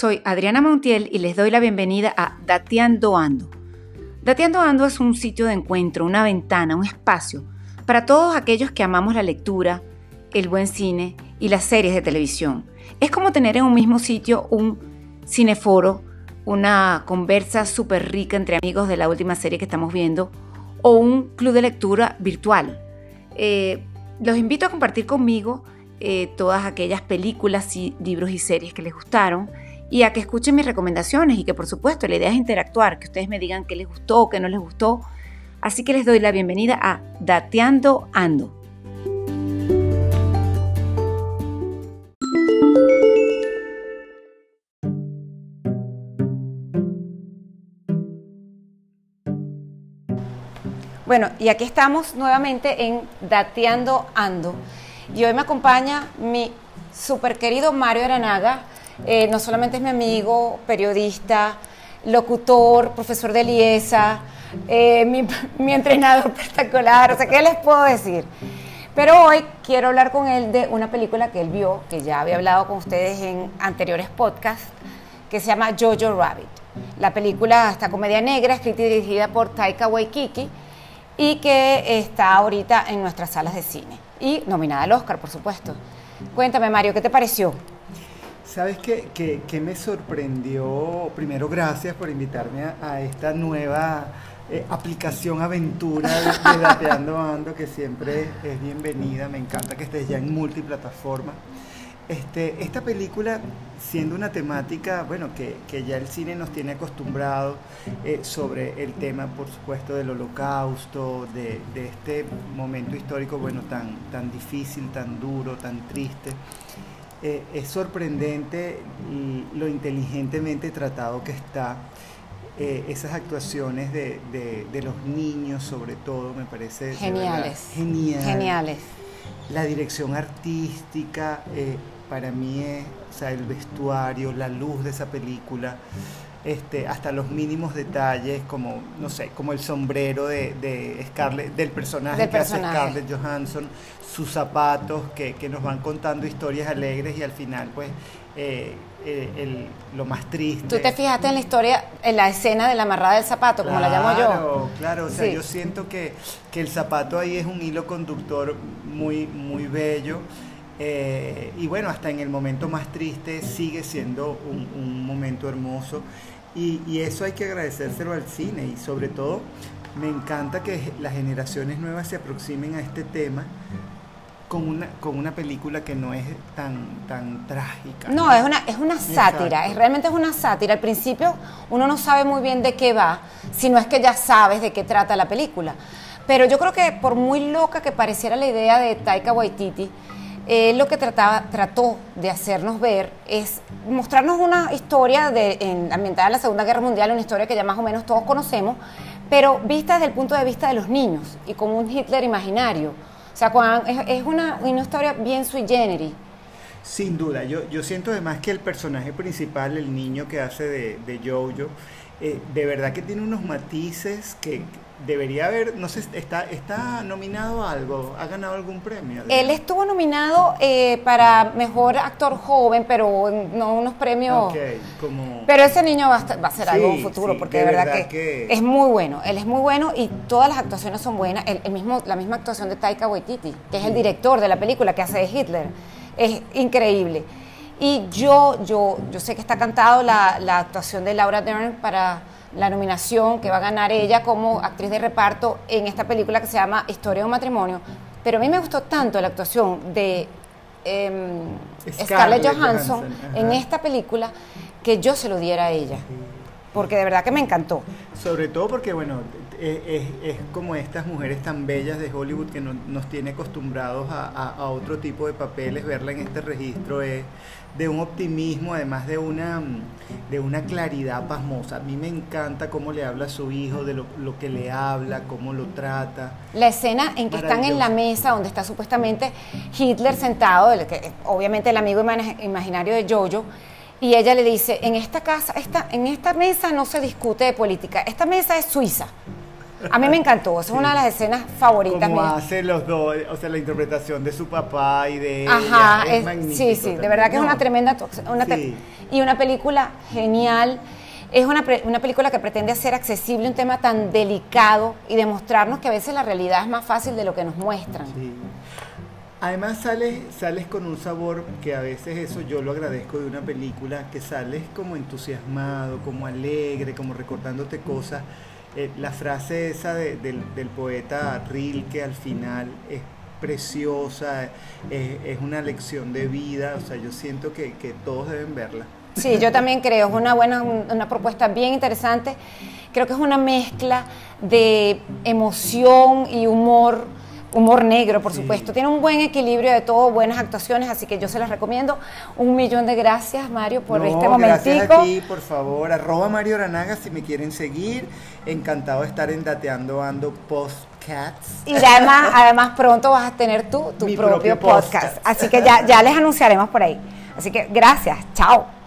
soy Adriana Montiel y les doy la bienvenida a Dateando Ando. Dateando Ando es un sitio de encuentro, una ventana, un espacio para todos aquellos que amamos la lectura, el buen cine y las series de televisión. Es como tener en un mismo sitio un cineforo, una conversa súper rica entre amigos de la última serie que estamos viendo o un club de lectura virtual. Eh, los invito a compartir conmigo eh, todas aquellas películas, y libros y series que les gustaron y a que escuchen mis recomendaciones y que por supuesto la idea es interactuar, que ustedes me digan qué les gustó, qué no les gustó. Así que les doy la bienvenida a Dateando Ando. Bueno, y aquí estamos nuevamente en Dateando Ando. Y hoy me acompaña mi super querido Mario Aranaga. Eh, no solamente es mi amigo, periodista, locutor, profesor de Liesa, eh, mi, entrenador espectacular, o sea, ¿qué les puedo decir? Pero hoy quiero hablar con él de una película que él vio, que ya había hablado con ustedes en anteriores podcasts, que se llama Jojo Rabbit. La película, esta comedia negra, escrita y dirigida por Taika Waikiki, y que está ahorita en nuestras salas de cine y nominada al Oscar, por supuesto. Cuéntame, Mario, ¿qué te pareció? ¿Sabes qué, qué, me sorprendió? Primero, gracias por invitarme a, esta nueva eh, aplicación aventura de, de Dateando Ando, que siempre es bienvenida. Me encanta que estés ya en multiplataforma. Este, esta película, siendo una temática, bueno, que, ya el cine nos tiene acostumbrado eh, sobre el tema, por supuesto, del holocausto, de, este momento histórico, bueno, tan, tan difícil, tan duro, tan triste. Eh, es sorprendente lo inteligentemente tratado que está. Eh, esas actuaciones de, los niños, sobre todo, me parece geniales. Genial. Geniales. La dirección artística, para mí es o sea, el vestuario, la luz de esa película, este, hasta los mínimos detalles, como, no sé, como el sombrero de, Scarlett, del personaje que hace Scarlett Johansson, sus zapatos que, nos van contando historias alegres y al final, pues, eh, eh, lo más triste. ¿Tú te fijaste en la historia, en la escena de la amarrada del zapato, como la llamo yo? Claro, claro, o sea, yo siento que, que el zapato ahí es un hilo conductor muy, muy bello. Eh, y bueno, hasta en el momento más triste sigue siendo un, momento hermoso y, eso hay que agradecérselo al cine y sobre todo me encanta que las generaciones nuevas se aproximen a este tema con una, con una película que no es tan, tan trágica. No, es una, es una sátira, es, realmente es una sátira. Al principio uno no sabe muy bien de qué va, si no es que ya sabes de qué trata la película. Pero yo creo que por muy loca que pareciera la idea de Taika Waititi, eh, lo que trataba, trató de hacernos ver es mostrarnos una historia de, en, ambientada en la Segunda Guerra Mundial, una historia que ya más o menos todos conocemos, pero vista desde el punto de vista de los niños y como un Hitler imaginario. O sea, es, una, una, historia bien sui generis. Sin duda, yo, yo siento además que el personaje principal, el niño que hace de, de Jojo, eh, de verdad que tiene unos matices que debería haber, no sé, está, está nominado a algo, ha ganado algún premio. Él estuvo nominado eh, para mejor actor joven, pero no unos premios. como... Pero ese niño va a, va a ser algo en futuro, porque de, verdad, que, es muy bueno. Él es muy bueno y todas las actuaciones son buenas. El, mismo, la misma actuación de Taika Waititi, que es el director de la película que hace de Hitler, es increíble. Y yo, yo, yo sé que está cantado la, la actuación de Laura Dern para la nominación que va a ganar ella como actriz de reparto en esta película que se llama Historia de un matrimonio. Pero a mí me gustó tanto la actuación de em, Scarlett, Johansson, en esta película que yo se lo diera a ella. Porque de verdad que me encantó. Sobre todo porque, bueno, es, es, como estas mujeres tan bellas de Hollywood que nos tiene acostumbrados a, a, otro tipo de papeles, verla en este registro es de un optimismo, además de una, de una claridad pasmosa. A mí me encanta cómo le habla a su hijo, de lo, lo que le habla, cómo lo trata. La escena en que están en la mesa, donde está supuestamente Hitler sentado, el que, obviamente el amigo imaginario de Jojo, y ella le dice, en esta casa, esta, en esta mesa no se discute de política, esta mesa es Suiza. A mí me encantó, es una de las escenas favoritas Como mías. hace los dos, o sea, la interpretación de su papá y de Ajá, ella. Es, es- magnífico sí, sí, de verdad que es una tremenda una Sí. y una película genial. Es una, pre- una película que pretende hacer accesible un tema tan delicado y demostrarnos que a veces la realidad es más fácil de lo que nos muestran. Sí. Además sales, sales con un sabor que a veces eso yo lo agradezco de una película, que sales como entusiasmado, como alegre, como recordándote cosas. Eh, la frase esa de- del, poeta Rilke al final es preciosa, es, es una lección de vida, o sea, yo siento que, que todos deben verla. Sí, yo también creo, es una buena, una propuesta bien interesante. Creo que es una mezcla de emoción y humor, humor negro, por Sí. supuesto. Tiene un buen equilibrio de todo, buenas actuaciones, así que yo se las recomiendo. Un millón de gracias, Mario, por No, este Gracias momentico. a ti, por favor. Arroba Mario Aranaga si me quieren seguir. Encantado de estar en Dateando Ando Postcats. Y además, además pronto vas a tener tú tu Mi propio, propio podcast. podcast. Así que ya, ya les anunciaremos por ahí. Así que gracias, chao.